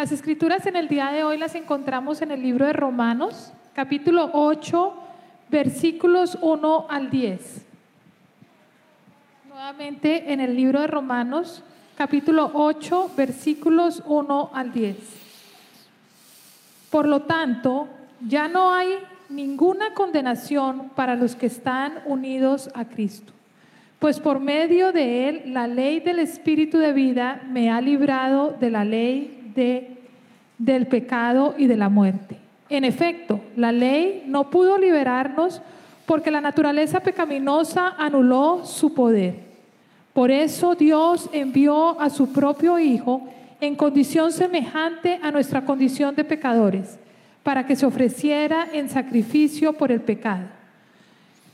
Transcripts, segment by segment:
Las escrituras en el día de hoy las encontramos en el libro de Romanos, capítulo 8, versículos 1 al 10. Nuevamente en el libro de Romanos, capítulo 8, versículos 1 al 10. Por lo tanto, ya no hay ninguna condenación para los que están unidos a Cristo, pues por medio de él la ley del Espíritu de vida me ha librado de la ley de, del pecado y de la muerte. En efecto, la ley no pudo liberarnos porque la naturaleza pecaminosa anuló su poder. Por eso Dios envió a su propio Hijo en condición semejante a nuestra condición de pecadores, para que se ofreciera en sacrificio por el pecado.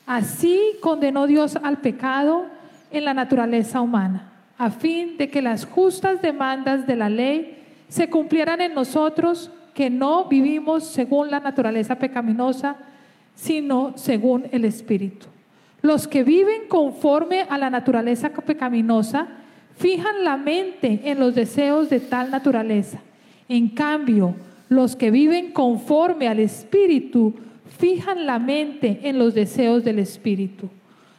Así condenó Dios al pecado en la naturaleza humana, a fin de que las justas demandas de la ley se cumplieran en nosotros que no vivimos según la naturaleza pecaminosa, sino según el Espíritu. Los que viven conforme a la naturaleza pecaminosa fijan la mente en los deseos de tal naturaleza. En cambio, los que viven conforme al Espíritu fijan la mente en los deseos del Espíritu.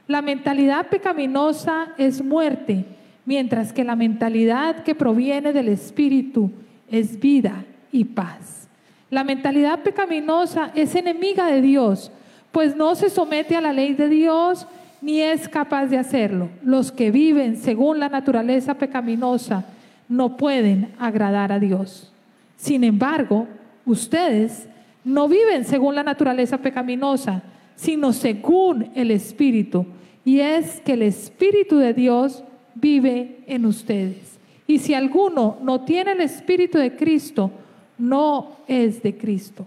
La mentalidad pecaminosa es muerte, mientras que la mentalidad que proviene del Espíritu es vida y paz. La mentalidad pecaminosa es enemiga de Dios, pues no se somete a la ley de Dios ni es capaz de hacerlo. Los que viven según la naturaleza pecaminosa no pueden agradar a Dios. Sin embargo, ustedes no viven según la naturaleza pecaminosa, sino según el Espíritu. Y es que el Espíritu de Dios vive en ustedes. Y si alguno no tiene el Espíritu de Cristo, no es de Cristo.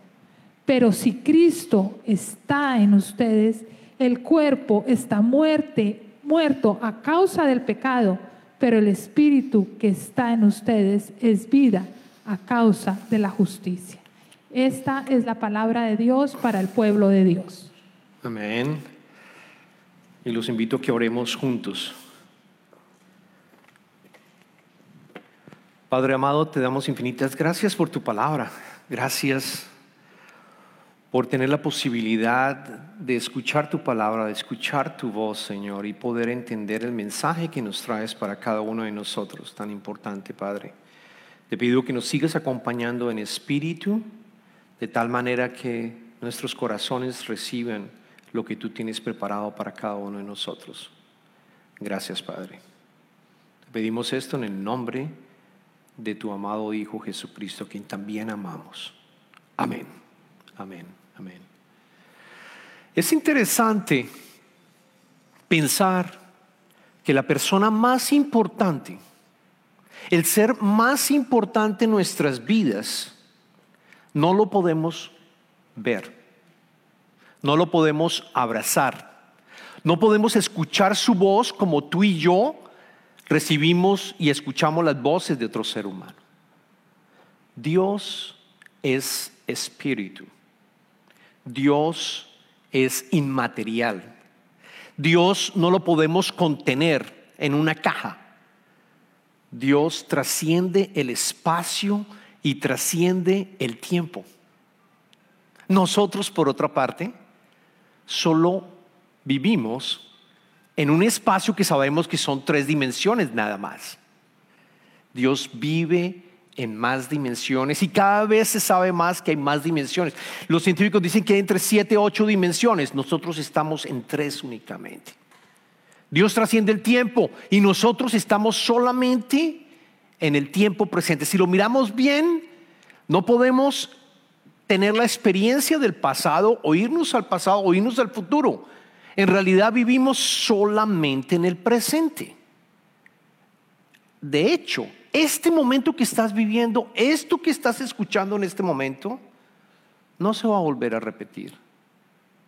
Pero si Cristo está en ustedes, el cuerpo está muerte, muerto a causa del pecado, pero el Espíritu que está en ustedes es vida a causa de la justicia. Esta es la palabra de Dios para el pueblo de Dios. Amén. Y los invito a que oremos juntos. Padre amado, te damos infinitas gracias por tu palabra. Gracias por tener la posibilidad de escuchar tu palabra, de escuchar tu voz, Señor, y poder entender el mensaje que nos traes para cada uno de nosotros, tan importante, Padre. Te pido que nos sigas acompañando en espíritu, de tal manera que nuestros corazones reciban lo que tú tienes preparado para cada uno de nosotros. Gracias, Padre. Te pedimos esto en el nombre de tu amado Hijo Jesucristo, quien también amamos. Amén. Amén. Amén. Es interesante pensar que la persona más importante, el ser más importante en nuestras vidas, no lo podemos ver, no lo podemos abrazar, no podemos escuchar su voz como tú y yo recibimos y escuchamos las voces de otro ser humano. Dios es espíritu. Dios es inmaterial. Dios no lo podemos contener en una caja. Dios trasciende el espacio y trasciende el tiempo. Nosotros, por otra parte, solo vivimos en un espacio que sabemos que son tres dimensiones nada más. Dios vive en más dimensiones y cada vez se sabe más que hay más dimensiones. Los científicos dicen que hay entre siete, ocho dimensiones, nosotros estamos en tres únicamente. Dios trasciende el tiempo y nosotros estamos solamente en el tiempo presente. Si lo miramos bien, no podemos tener la experiencia del pasado, oírnos al pasado, oírnos al futuro. En realidad vivimos solamente en el presente. De hecho, este momento que estás viviendo, esto que estás escuchando en este momento, no se va a volver a repetir.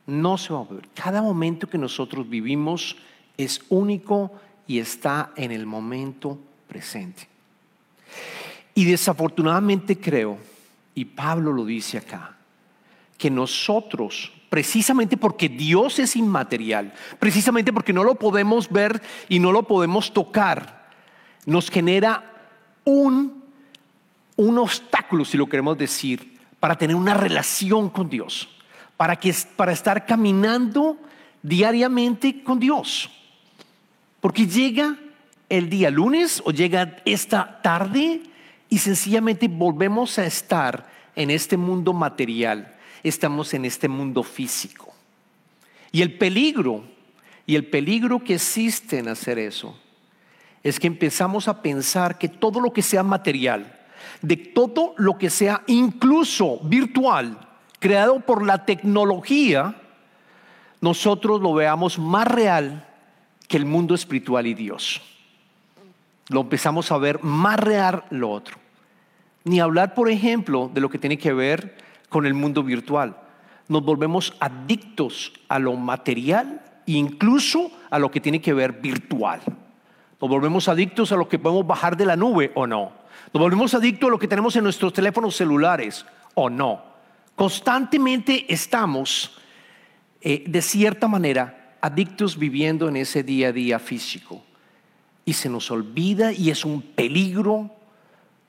No se va a volver. Cada momento que nosotros vivimos es único y está en el momento presente. Y desafortunadamente creo, y Pablo lo dice acá, que nosotros, precisamente porque Dios es inmaterial, precisamente porque no lo podemos ver y no lo podemos tocar, nos genera un un obstáculo, si lo queremos decir, para tener una relación con Dios, para, que, para estar caminando diariamente con Dios. Porque llega el día lunes o llega esta tarde y sencillamente volvemos a estar en este mundo material, estamos en este mundo físico. Y el peligro, y el peligro que existe en hacer eso, es que empezamos a pensar que todo lo que sea material, de todo lo que sea incluso virtual, creado por la tecnología, nosotros lo veamos más real que el mundo espiritual y Dios. Lo empezamos a ver más real lo otro. Ni hablar, por ejemplo, de lo que tiene que ver con el mundo virtual. Nos volvemos adictos a lo material e incluso a lo que tiene que ver virtual. Nos volvemos adictos a lo que podemos bajar de la nube o no. Nos volvemos adictos a lo que tenemos en nuestros teléfonos celulares o no. Constantemente estamos, eh, de cierta manera, adictos viviendo en ese día a día físico. Y se nos olvida y es un peligro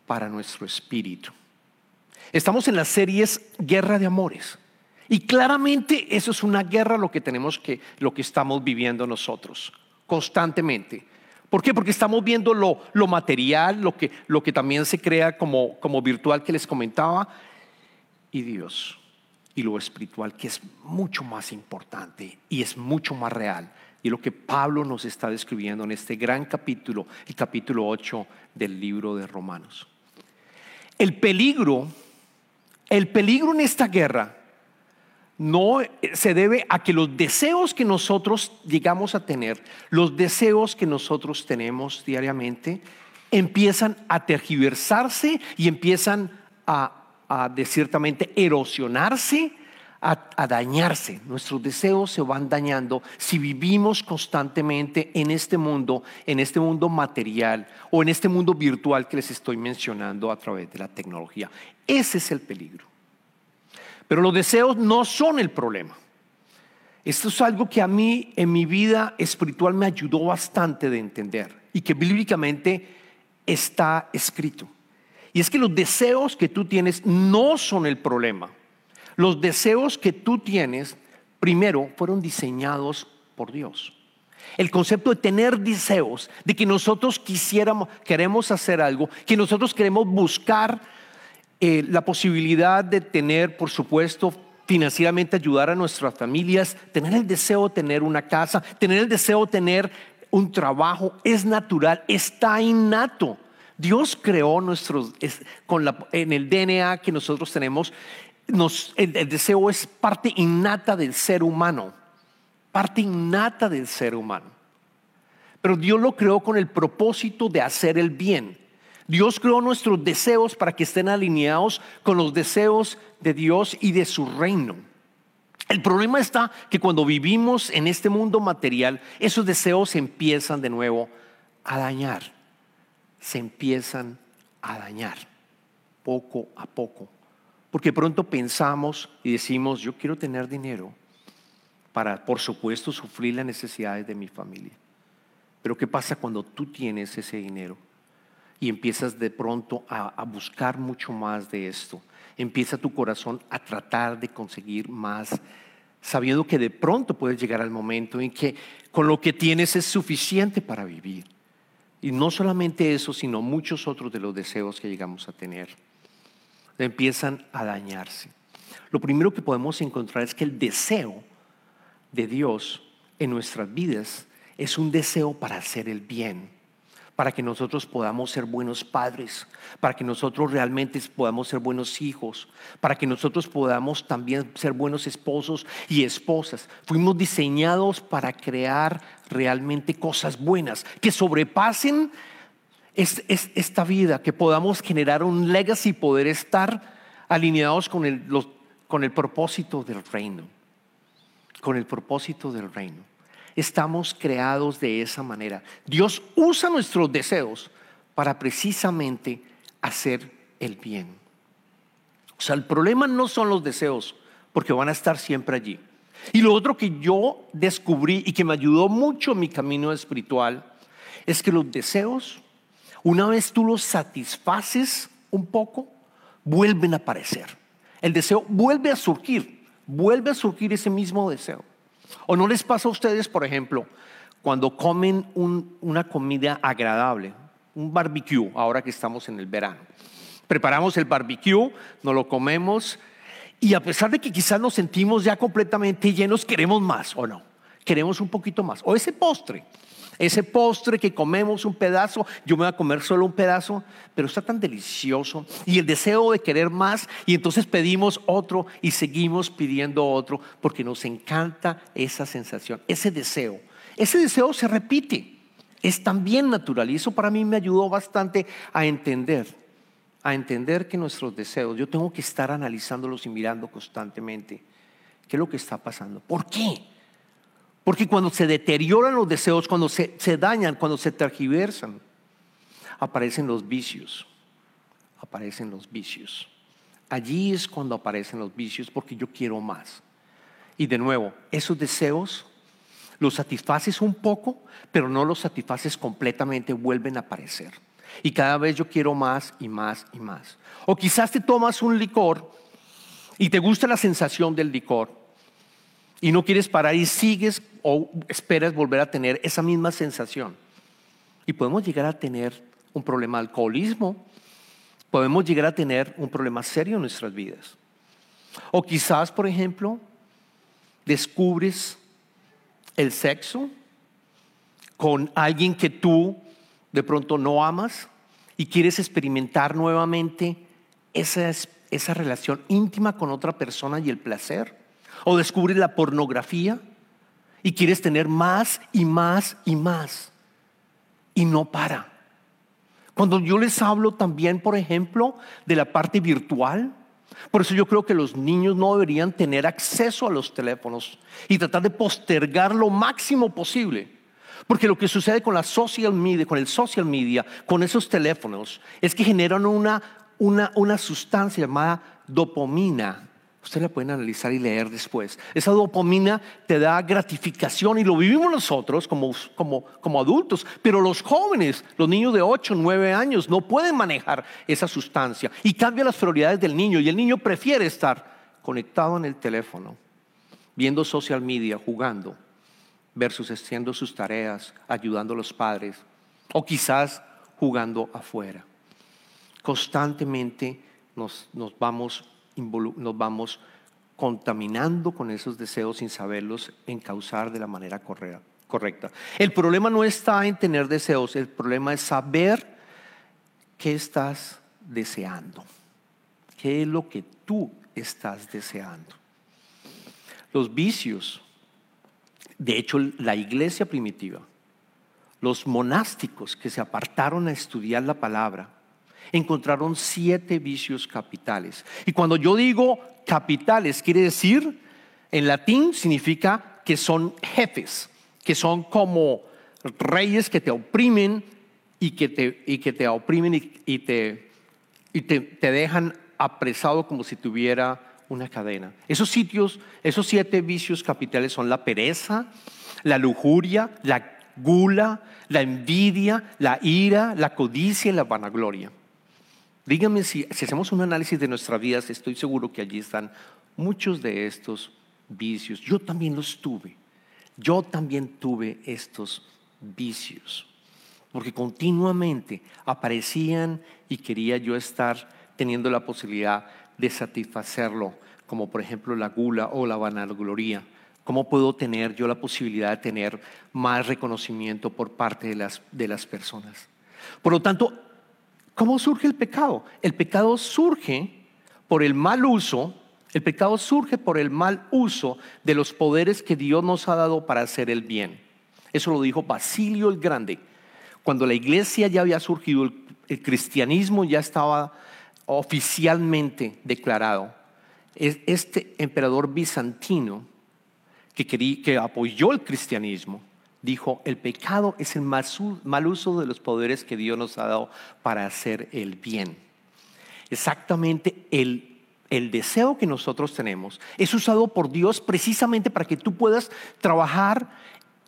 para nuestro espíritu. Estamos en las series Guerra de Amores. Y claramente eso es una guerra lo que tenemos que, lo que estamos viviendo nosotros, constantemente. ¿Por qué? Porque estamos viendo lo, material, lo que, lo que también se crea como, como virtual que les comentaba, y Dios, y lo espiritual, que es mucho más importante y es mucho más real. Y lo que Pablo nos está describiendo en este gran capítulo, el capítulo 8 del libro de Romanos. El peligro, el peligro en esta guerra no se debe a que los deseos que nosotros llegamos a tener, los deseos que nosotros tenemos diariamente, empiezan a tergiversarse y empiezan a, de ciertamente erosionarse, a, dañarse. Nuestros deseos se van dañando si vivimos constantemente en este mundo, en este mundo material o en este mundo virtual que les estoy mencionando a través de la tecnología. Ese es el peligro. Pero los deseos no son el problema. Esto es algo que a mí en mi vida espiritual me ayudó bastante de entender y que bíblicamente está escrito. Y es que los deseos que tú tienes no son el problema. Los deseos que tú tienes, primero, fueron diseñados por Dios. El concepto de tener deseos, de que nosotros quisiéramos, queremos hacer algo, que nosotros queremos buscar eh, la posibilidad de tener, por supuesto, financieramente ayudar a nuestras familias, tener el deseo de tener una casa, tener el deseo de tener un trabajo, es natural, está innato. Dios creó nuestros, con la, en el DNA que nosotros tenemos, el, el deseo es parte innata del ser humano, parte innata del ser humano. Pero Dios lo creó con el propósito de hacer el bien. Dios creó nuestros deseos para que estén alineados con los deseos de Dios y de su reino. El problema está que cuando vivimos en este mundo material, esos deseos se empiezan de nuevo a dañar. Se empiezan a dañar poco a poco. Porque pronto pensamos y decimos, yo quiero tener dinero para, por supuesto, sufrir las necesidades de mi familia. Pero ¿qué pasa cuando tú tienes ese dinero? y empiezas de pronto a, buscar mucho más de esto. Empieza tu corazón a tratar de conseguir más, sabiendo que de pronto puedes llegar al momento en que con lo que tienes es suficiente para vivir. Y no solamente eso, sino muchos otros de los deseos que llegamos a tener. Empiezan a dañarse. Lo primero que podemos encontrar es que el deseo de Dios en nuestras vidas es un deseo para hacer el bien para que nosotros podamos ser buenos padres, para que nosotros realmente podamos ser buenos hijos, para que nosotros podamos también ser buenos esposos y esposas. Fuimos diseñados para crear realmente cosas buenas, que sobrepasen esta vida, que podamos generar un legacy poder estar alineados con el, con el propósito del reino, con el propósito del reino estamos creados de esa manera. Dios usa nuestros deseos para precisamente hacer el bien. O sea, el problema no son los deseos, porque van a estar siempre allí. Y lo otro que yo descubrí y que me ayudó mucho en mi camino espiritual es que los deseos, una vez tú los satisfaces un poco, vuelven a aparecer. El deseo vuelve a surgir, vuelve a surgir ese mismo deseo. ¿O no les pasa a ustedes, por ejemplo, cuando comen una comida agradable, un barbecue, ahora que estamos en el verano? Preparamos el barbecue, nos lo comemos y a pesar de que quizás nos sentimos ya completamente llenos, queremos más o no. Queremos un poquito más. O ese postre, ese postre que comemos un pedazo, yo me voy a comer solo un pedazo, pero está tan delicioso. Y el deseo de querer más, y entonces pedimos otro y seguimos pidiendo otro, porque nos encanta esa sensación, ese deseo. Ese deseo se repite, es también natural. Y eso para mí me ayudó bastante a entender, a entender que nuestros deseos, yo tengo que estar analizándolos y mirando constantemente qué es lo que está pasando. ¿Por qué? Porque cuando se deterioran los deseos, cuando se, dañan, cuando se tergiversan, aparecen los vicios. Aparecen los vicios. Allí es cuando aparecen los vicios porque yo quiero más. Y de nuevo, esos deseos los satisfaces un poco, pero no los satisfaces completamente, vuelven a aparecer. Y cada vez yo quiero más y más y más. O quizás te tomas un licor y te gusta la sensación del licor y no quieres parar y sigues o esperas volver a tener esa misma sensación. Y podemos llegar a tener un problema de alcoholismo, podemos llegar a tener un problema serio en nuestras vidas. O quizás, por ejemplo, descubres el sexo con alguien que tú de pronto no amas y quieres experimentar nuevamente esa, esa relación íntima con otra persona y el placer o descubres la pornografía y quieres tener más y más y más y no para. Cuando yo les hablo también, por ejemplo, de la parte virtual, por eso yo creo que los niños no deberían tener acceso a los teléfonos y tratar de postergar lo máximo posible. Porque lo que sucede con la social media, con el social media, con esos teléfonos, es que generan una, una, una sustancia llamada dopamina Usted la pueden analizar y leer después. Esa dopamina te da gratificación y lo vivimos nosotros como, como, como adultos, pero los jóvenes, los niños de 8, 9 años, no pueden manejar esa sustancia y cambia las prioridades del niño y el niño prefiere estar conectado en el teléfono, viendo social media, jugando, versus haciendo sus tareas, ayudando a los padres o quizás jugando afuera. Constantemente nos, nos vamos nos vamos contaminando con esos deseos sin saberlos encauzar de la manera correcta. El problema no está en tener deseos, el problema es saber qué estás deseando, qué es lo que tú estás deseando. Los vicios, de hecho la iglesia primitiva, los monásticos que se apartaron a estudiar la palabra, encontraron siete vicios capitales. Y cuando yo digo capitales, quiere decir, en latín significa que son jefes, que son como reyes que te oprimen y que te, y que te oprimen y, te, y te, te dejan apresado como si tuviera una cadena. Esos sitios, esos siete vicios capitales son la pereza, la lujuria, la gula, la envidia, la ira, la codicia y la vanagloria. Díganme si, hacemos un análisis de nuestras vidas, estoy seguro que allí están muchos de estos vicios. Yo también los tuve. Yo también tuve estos vicios. Porque continuamente aparecían y quería yo estar teniendo la posibilidad de satisfacerlo, como por ejemplo la gula o la vanagloria. ¿Cómo puedo tener yo la posibilidad de tener más reconocimiento por parte de las, de las personas? Por lo tanto, ¿Cómo surge el pecado? El pecado surge por el mal uso, el pecado surge por el mal uso de los poderes que Dios nos ha dado para hacer el bien. Eso lo dijo Basilio el Grande. Cuando la iglesia ya había surgido, el, cristianismo ya estaba oficialmente declarado. Este emperador bizantino que, que apoyó el cristianismo, dijo, el pecado es el mal uso de los poderes que Dios nos ha dado para hacer el bien. Exactamente el, el deseo que nosotros tenemos es usado por Dios precisamente para que tú puedas trabajar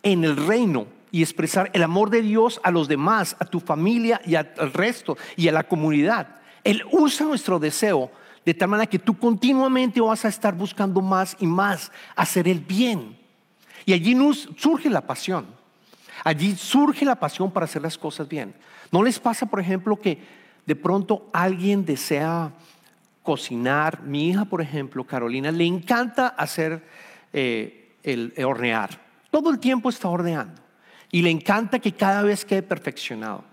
en el reino y expresar el amor de Dios a los demás, a tu familia y al resto y a la comunidad. Él usa nuestro deseo de tal manera que tú continuamente vas a estar buscando más y más hacer el bien. Y allí surge la pasión. Allí surge la pasión para hacer las cosas bien. ¿No les pasa, por ejemplo, que de pronto alguien desea cocinar? Mi hija, por ejemplo, Carolina, le encanta hacer eh, el hornear. Todo el tiempo está horneando. Y le encanta que cada vez quede perfeccionado.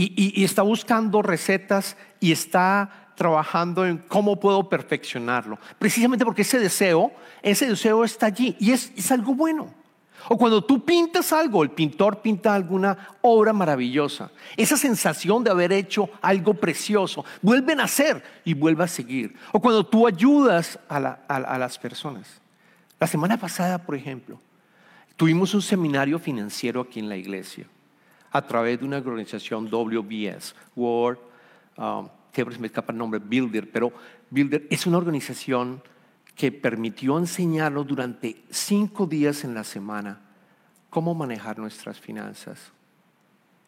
Y está buscando recetas y está trabajando en cómo puedo perfeccionarlo. Precisamente porque ese deseo, ese deseo está allí y es, es algo bueno. O cuando tú pintas algo, el pintor pinta alguna obra maravillosa, esa sensación de haber hecho algo precioso, vuelve a hacer y vuelve a seguir. O cuando tú ayudas a, a las personas. La semana pasada, por ejemplo, tuvimos un seminario financiero aquí en la iglesia a través de una organización WBS, World um, siempre me escapa el nombre, Builder, pero Builder es una organización que permitió enseñarnos durante cinco días en la semana cómo manejar nuestras finanzas.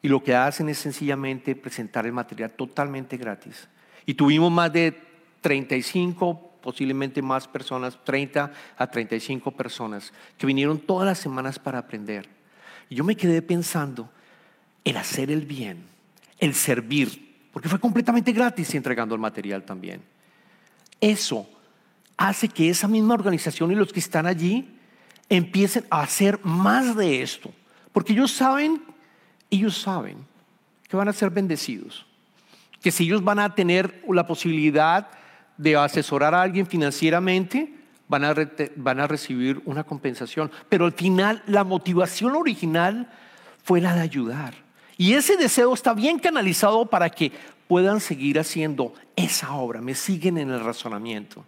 Y lo que hacen es sencillamente presentar el material totalmente gratis. Y tuvimos más de 35, posiblemente más personas, 30 a 35 personas, que vinieron todas las semanas para aprender. Y yo me quedé pensando, el hacer el bien, el servir, porque fue completamente gratis entregando el material también. Eso hace que esa misma organización y los que están allí empiecen a hacer más de esto, porque ellos saben, ellos saben que van a ser bendecidos, que si ellos van a tener la posibilidad de asesorar a alguien financieramente, van a, van a recibir una compensación, pero al final la motivación original fue la de ayudar. Y ese deseo está bien canalizado para que puedan seguir haciendo esa obra. Me siguen en el razonamiento.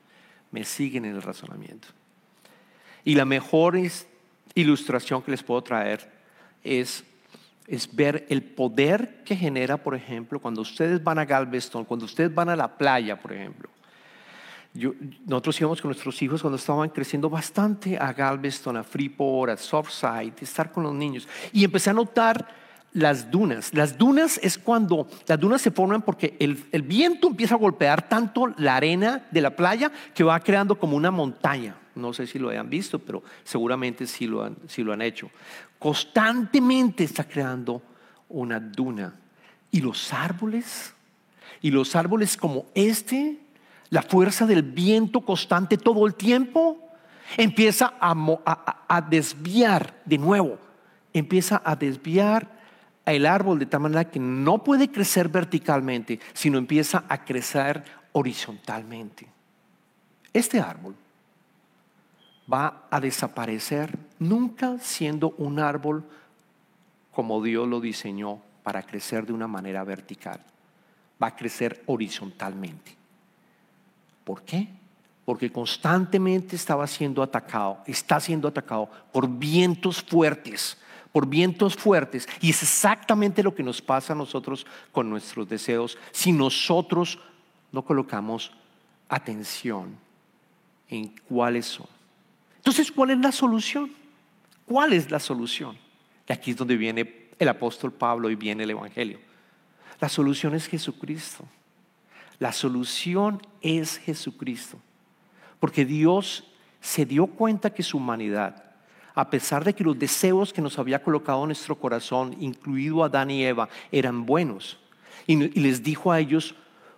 Me siguen en el razonamiento. Y la mejor ilustración que les puedo traer es, ver el poder que genera, por ejemplo, cuando ustedes van a Galveston, cuando ustedes van a la playa, por ejemplo. nosotros íbamos con nuestros hijos cuando estaban creciendo bastante a Galveston, a Freeport, a Surfside, estar con los niños. Y empecé a notar las dunas. Las dunas es cuando las dunas se forman porque el, viento empieza a golpear tanto la arena de la playa que va creando como una montaña. No sé si lo hayan visto, pero seguramente sí lo han, lo han hecho. Constantemente está creando una duna. Y los árboles, y los árboles como este, la fuerza del viento constante todo el tiempo, empieza a desviar de nuevo, empieza a desviar el árbol de tal manera que no puede crecer verticalmente, sino empieza a crecer horizontalmente. Este árbol va a desaparecer nunca siendo un árbol como Dios lo diseñó para crecer de una manera vertical. Va a crecer horizontalmente. ¿Por qué? Porque constantemente estaba siendo atacado, está siendo atacado por vientos fuertes por vientos fuertes. Y es exactamente lo que nos pasa a nosotros con nuestros deseos si nosotros no colocamos atención en cuáles son. Entonces, ¿cuál es la solución? ¿Cuál es la solución? Y aquí es donde viene el apóstol Pablo y viene el Evangelio. La solución es Jesucristo. La solución es Jesucristo. Porque Dios se dio cuenta que su humanidad a pesar de que los deseos que nos había colocado nuestro corazón, incluido Adán y Eva, eran buenos. Y, les dijo a ellos,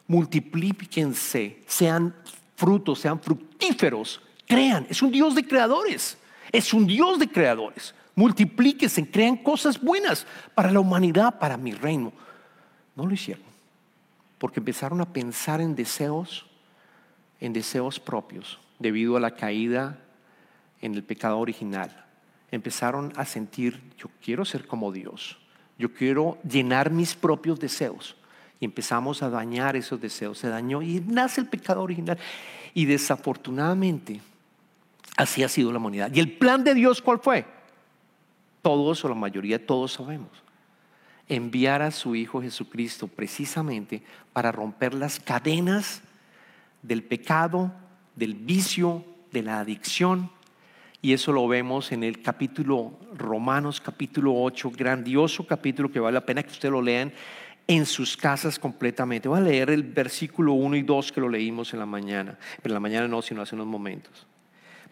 multiplíquense, sean frutos, sean fructíferos, crean. Es un Dios de creadores, es un Dios de creadores. Multiplíquense, crean cosas buenas para la humanidad, para mi reino. No lo hicieron, porque empezaron a pensar en deseos, en deseos propios, debido a la caída en el pecado original empezaron a sentir, yo quiero ser como Dios, yo quiero llenar mis propios deseos. Y empezamos a dañar esos deseos, se dañó y nace el pecado original. Y desafortunadamente, así ha sido la humanidad. ¿Y el plan de Dios cuál fue? Todos o la mayoría, todos sabemos. Enviar a su Hijo Jesucristo precisamente para romper las cadenas del pecado, del vicio, de la adicción, y eso lo vemos en el capítulo Romanos, capítulo 8, grandioso capítulo que vale la pena que usted lo lean. en sus casas completamente. Voy a leer el versículo 1 y 2 que lo leímos en la mañana, pero en la mañana no, sino hace unos momentos.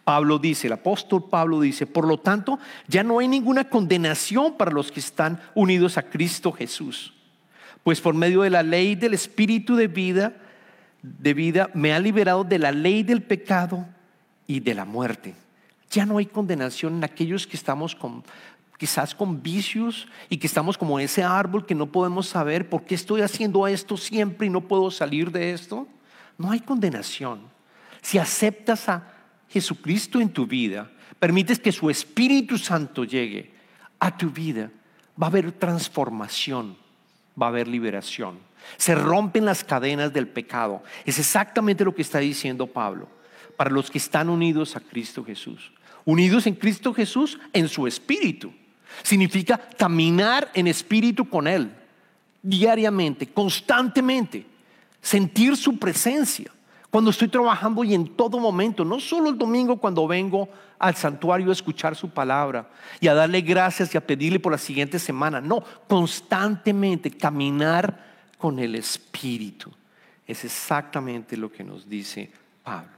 Pablo dice, el apóstol Pablo dice, por lo tanto, ya no hay ninguna condenación para los que están unidos a Cristo Jesús. Pues por medio de la ley del Espíritu de vida, de vida, me ha liberado de la ley del pecado y de la muerte. Ya no hay condenación en aquellos que estamos con, quizás con vicios y que estamos como ese árbol que no podemos saber por qué estoy haciendo esto siempre y no puedo salir de esto. No hay condenación. Si aceptas a Jesucristo en tu vida, permites que su Espíritu Santo llegue a tu vida, va a haber transformación, va a haber liberación. Se rompen las cadenas del pecado. Es exactamente lo que está diciendo Pablo para los que están unidos a Cristo Jesús. Unidos en Cristo Jesús en su espíritu. Significa caminar en espíritu con Él diariamente, constantemente, sentir su presencia cuando estoy trabajando y en todo momento, no solo el domingo cuando vengo al santuario a escuchar su palabra y a darle gracias y a pedirle por la siguiente semana, no, constantemente caminar con el Espíritu. Es exactamente lo que nos dice Pablo.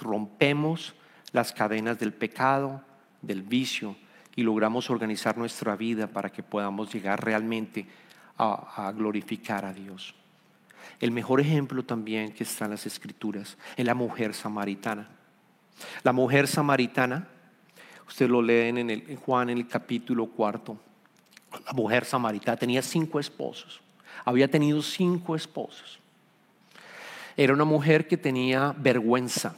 Rompemos las cadenas del pecado, del vicio y logramos organizar nuestra vida para que podamos llegar realmente a, glorificar a Dios. El mejor ejemplo también que está en las escrituras es la mujer samaritana. La mujer samaritana, usted lo leen en, el, Juan en el capítulo cuarto, la mujer samaritana tenía cinco esposos, había tenido cinco esposos. Era una mujer que tenía vergüenza,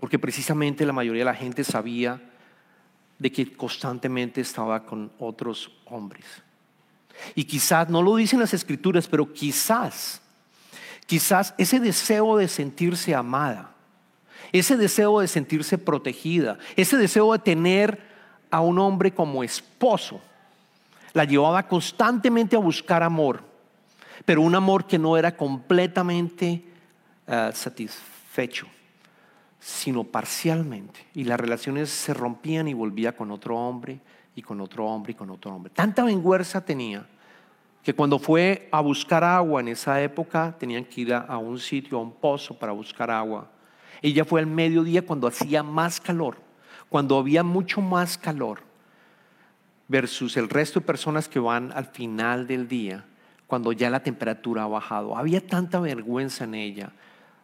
porque precisamente la mayoría de la gente sabía de que constantemente estaba con otros hombres. Y quizás, no lo dicen las escrituras, pero quizás Quizás ese deseo de sentirse amada, ese deseo de sentirse protegida, ese deseo de tener a un hombre como esposo, la llevaba constantemente a buscar amor, pero un amor que no era completamente eh, satisfecho, sino parcialmente. Y las relaciones se rompían y volvía con otro hombre y con otro hombre y con otro hombre. Tanta vergüenza tenía que cuando fue a buscar agua en esa época tenían que ir a, un sitio, a un pozo para buscar agua. Ella fue al mediodía cuando hacía más calor, cuando había mucho más calor, versus el resto de personas que van al final del día, cuando ya la temperatura ha bajado. Había tanta vergüenza en ella.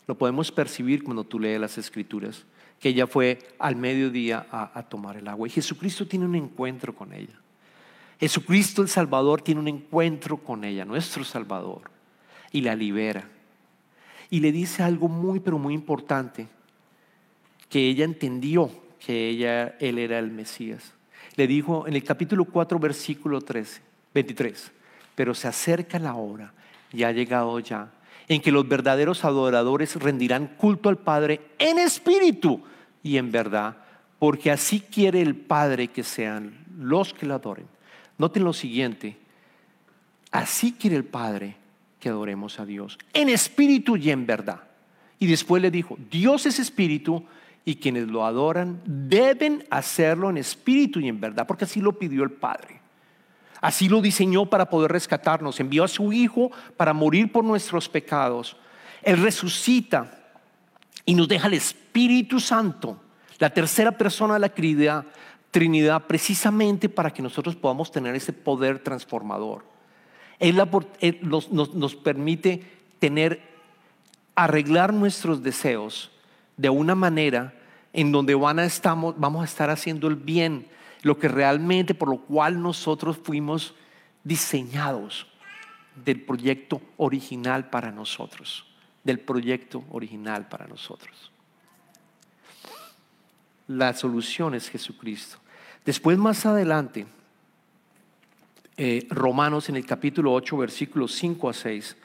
Lo podemos percibir cuando tú lees las escrituras, que ella fue al mediodía a tomar el agua. Y Jesucristo tiene un encuentro con ella. Jesucristo el Salvador tiene un encuentro con ella, nuestro Salvador, y la libera. Y le dice algo muy, pero muy importante, que ella entendió que ella, él era el Mesías. Le dijo en el capítulo 4, versículo 13, 23, pero se acerca la hora, y ha llegado ya, en que los verdaderos adoradores rendirán culto al Padre en espíritu y en verdad, porque así quiere el Padre que sean los que lo adoren. Noten lo siguiente, así quiere el Padre que adoremos a Dios, en espíritu y en verdad. Y después le dijo, Dios es espíritu y quienes lo adoran deben hacerlo en espíritu y en verdad, porque así lo pidió el Padre. Así lo diseñó para poder rescatarnos. Envió a su Hijo para morir por nuestros pecados. Él resucita y nos deja el Espíritu Santo, la tercera persona de la Trinidad, Trinidad precisamente para que nosotros podamos tener ese poder transformador. Él, nos, permite tener, arreglar nuestros deseos de una manera en donde van a estamos, vamos a estar haciendo el bien, lo que realmente por lo cual nosotros fuimos diseñados del proyecto original para nosotros, del proyecto original para nosotros. La solución es Jesucristo. Después más adelante, eh, Romanos en el capítulo 8, versículos 5 a 6,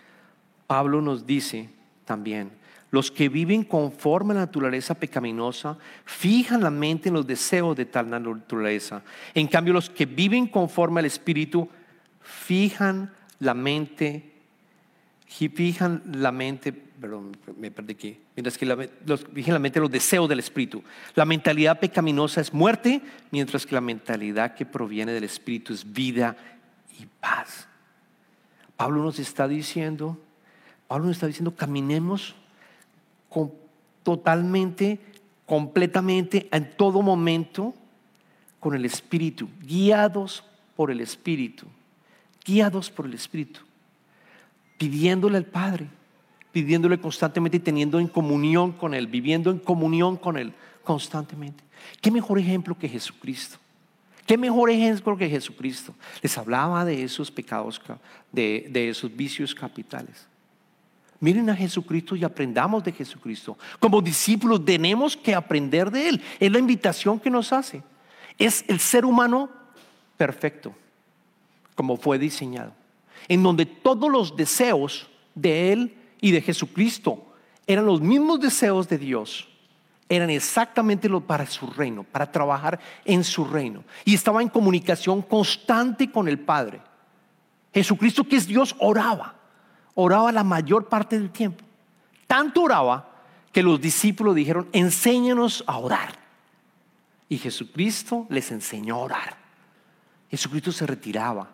Pablo nos dice también, los que viven conforme a la naturaleza pecaminosa fijan la mente en los deseos de tal naturaleza. En cambio, los que viven conforme al Espíritu fijan la mente fijan la mente, perdón, me perdí aquí, mientras que los, fijan la mente los deseos del espíritu. La mentalidad pecaminosa es muerte, mientras que la mentalidad que proviene del espíritu es vida y paz. Pablo nos está diciendo, Pablo nos está diciendo, caminemos totalmente, completamente, en todo momento, con el Espíritu, guiados por el Espíritu, guiados por el Espíritu, pidiéndole al Padre, pidiéndole constantemente y teniendo en comunión con Él, viviendo en comunión con Él constantemente. ¿Qué mejor ejemplo que Jesucristo? ¿Qué mejor ejemplo que Jesucristo? Les hablaba de esos pecados, de, de esos vicios capitales. Miren a Jesucristo y aprendamos de Jesucristo. Como discípulos tenemos que aprender de Él. Es la invitación que nos hace. Es el ser humano perfecto, como fue diseñado. En donde todos los deseos de Él y de Jesucristo eran los mismos deseos de Dios eran exactamente lo para su reino, para trabajar en su reino. Y estaba en comunicación constante con el Padre. Jesucristo, que es Dios, oraba. Oraba la mayor parte del tiempo. Tanto oraba que los discípulos dijeron, enséñanos a orar. Y Jesucristo les enseñó a orar. Jesucristo se retiraba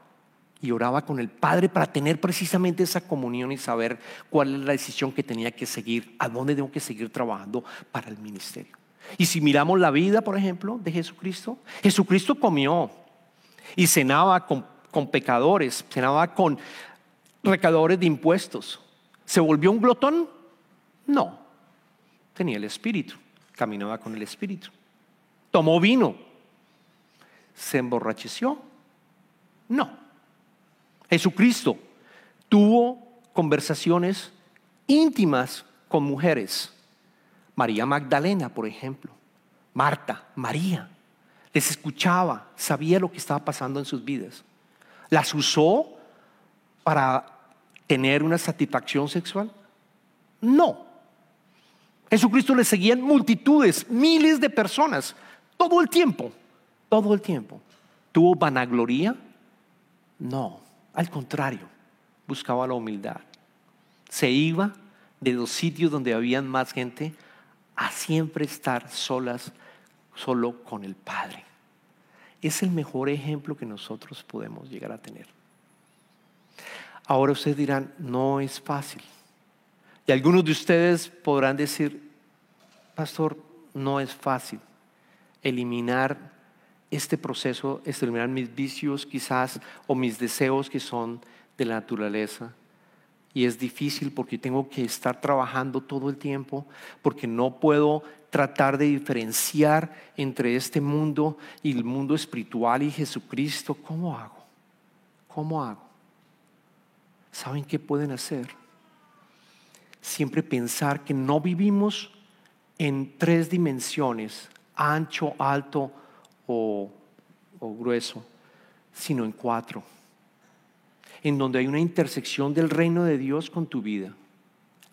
y oraba con el Padre para tener precisamente esa comunión y saber cuál es la decisión que tenía que seguir, a dónde tengo que seguir trabajando para el ministerio. Y si miramos la vida, por ejemplo, de Jesucristo, Jesucristo comió y cenaba con, con pecadores, cenaba con recaudadores de impuestos. ¿Se volvió un glotón? No, tenía el Espíritu, caminaba con el Espíritu. Tomó vino, se emborracheció? No Jesucristo tuvo conversaciones íntimas con mujeres. María Magdalena, por ejemplo. Marta, María. Les escuchaba, sabía lo que estaba pasando en sus vidas. ¿Las usó para tener una satisfacción sexual? No. Jesucristo le seguían multitudes, miles de personas, todo el tiempo, todo el tiempo. ¿Tuvo vanagloria? No. Al contrario, buscaba la humildad. Se iba de los sitios donde habían más gente a siempre estar solas, solo con el Padre. Es el mejor ejemplo que nosotros podemos llegar a tener. Ahora ustedes dirán, no es fácil. Y algunos de ustedes podrán decir, pastor, no es fácil eliminar este proceso es eliminar mis vicios quizás o mis deseos que son de la naturaleza. Y es difícil porque tengo que estar trabajando todo el tiempo, porque no puedo tratar de diferenciar entre este mundo y el mundo espiritual y Jesucristo. ¿Cómo hago? ¿Cómo hago? ¿Saben qué pueden hacer? Siempre pensar que no vivimos en tres dimensiones, ancho, alto, o, grueso, sino en cuatro, en donde hay una intersección del reino de Dios con tu vida.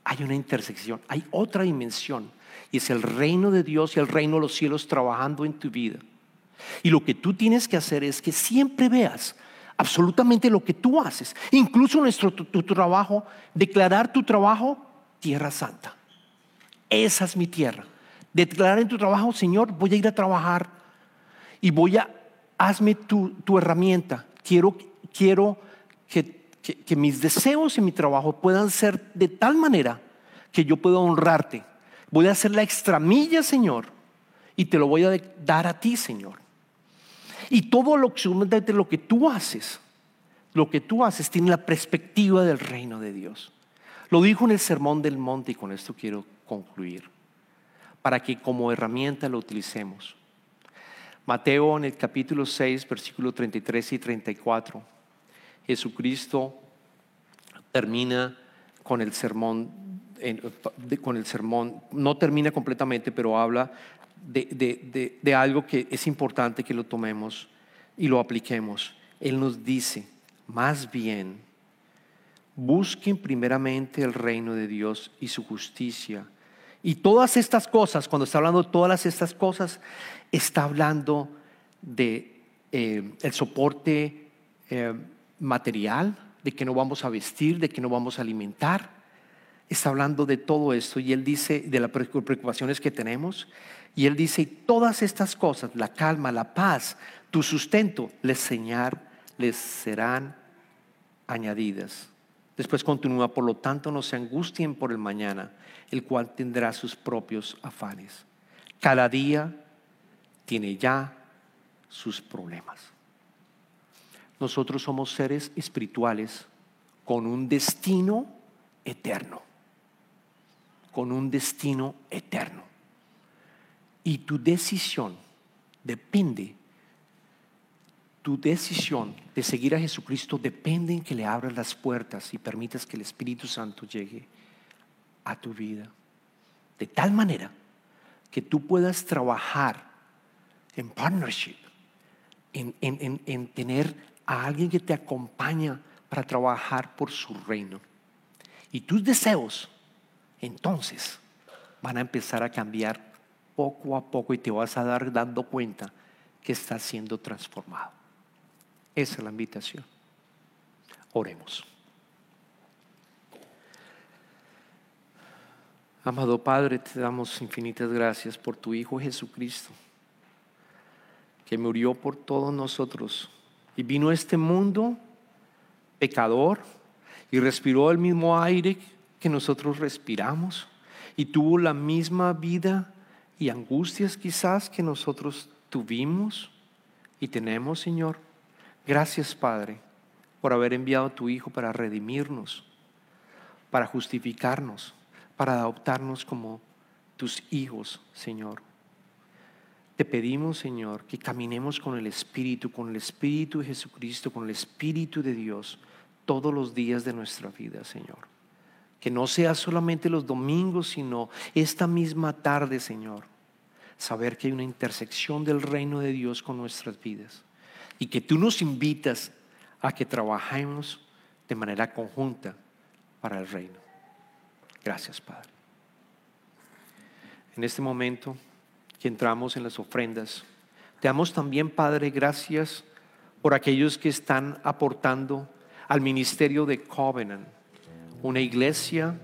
Hay una intersección, hay otra dimensión, y es el reino de Dios y el reino de los cielos trabajando en tu vida. Y lo que tú tienes que hacer es que siempre veas absolutamente lo que tú haces, incluso nuestro tu trabajo, declarar tu trabajo tierra santa. Esa es mi tierra. Declarar en tu trabajo, Señor, voy a ir a trabajar y voy a, hazme tu, herramienta. Quiero, quiero que, que, mis deseos en mi trabajo puedan ser de tal manera que yo pueda honrarte. Voy a hacer la extramilla, Señor, y te lo voy a dar a ti, Señor. Y todo lo que, lo que tú haces, lo que tú haces tiene la perspectiva del reino de Dios. Lo dijo en el Sermón del Monte y con esto quiero concluir, para que como herramienta lo utilicemos. Mateo en el capítulo 6, versículo 33 y 34, Jesucristo termina con el sermón, con el sermón, no termina completamente, pero habla de, de algo que es importante que lo tomemos y lo apliquemos. Él nos dice, más bien, busquen primeramente el reino de Dios y su justicia. Y todas estas cosas, cuando está hablando de todas estas cosas, está hablando de eh, el soporte eh, material, de que no vamos a vestir, de que no vamos a alimentar. Está hablando de todo esto y él dice de las preocupaciones que tenemos y él dice todas estas cosas, la calma, la paz, tu sustento, les señar, les serán añadidas. Después continúa, por lo tanto no se angustien por el mañana, el cual tendrá sus propios afanes. Cada día tiene ya sus problemas. Nosotros somos seres espirituales con un destino eterno, con un destino eterno. Y tu decisión depende tu decisión de seguir a Jesucristo depende en que le abras las puertas y permitas que el Espíritu Santo llegue a tu vida. De tal manera que tú puedas trabajar en partnership, en, en tener a alguien que te acompaña para trabajar por su reino. Y tus deseos, entonces, van a empezar a cambiar poco a poco y te vas a dar dando cuenta que estás siendo transformado. Esa es la invitación. Oremos. Amado Padre, te damos infinitas gracias por tu Hijo Jesucristo, que murió por todos nosotros y vino a este mundo pecador y respiró el mismo aire que nosotros respiramos y tuvo la misma vida y angustias quizás que nosotros tuvimos y tenemos, Señor. Gracias, Padre, por haber enviado a tu Hijo para redimirnos, para justificarnos, para adoptarnos como tus hijos, Señor. Te pedimos, Señor, que caminemos con el Espíritu, con el Espíritu de Jesucristo, con el Espíritu de Dios todos los días de nuestra vida, Señor. Que no sea solamente los domingos, sino esta misma tarde, Señor. Saber que hay una intersección del reino de Dios con nuestras vidas y que tú nos invitas a que trabajemos de manera conjunta para el reino. Gracias, Padre. En este momento que entramos en las ofrendas, te damos también, Padre, gracias por aquellos que están aportando al ministerio de Covenant, una iglesia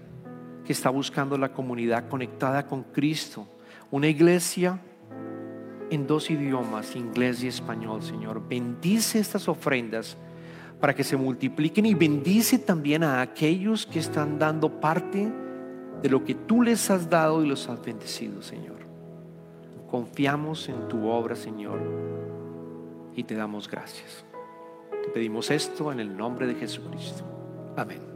que está buscando la comunidad conectada con Cristo, una iglesia en dos idiomas, inglés y español, Señor. Bendice estas ofrendas para que se multipliquen y bendice también a aquellos que están dando parte de lo que tú les has dado y los has bendecido, Señor. Confiamos en tu obra, Señor, y te damos gracias. Te pedimos esto en el nombre de Jesucristo. Amén.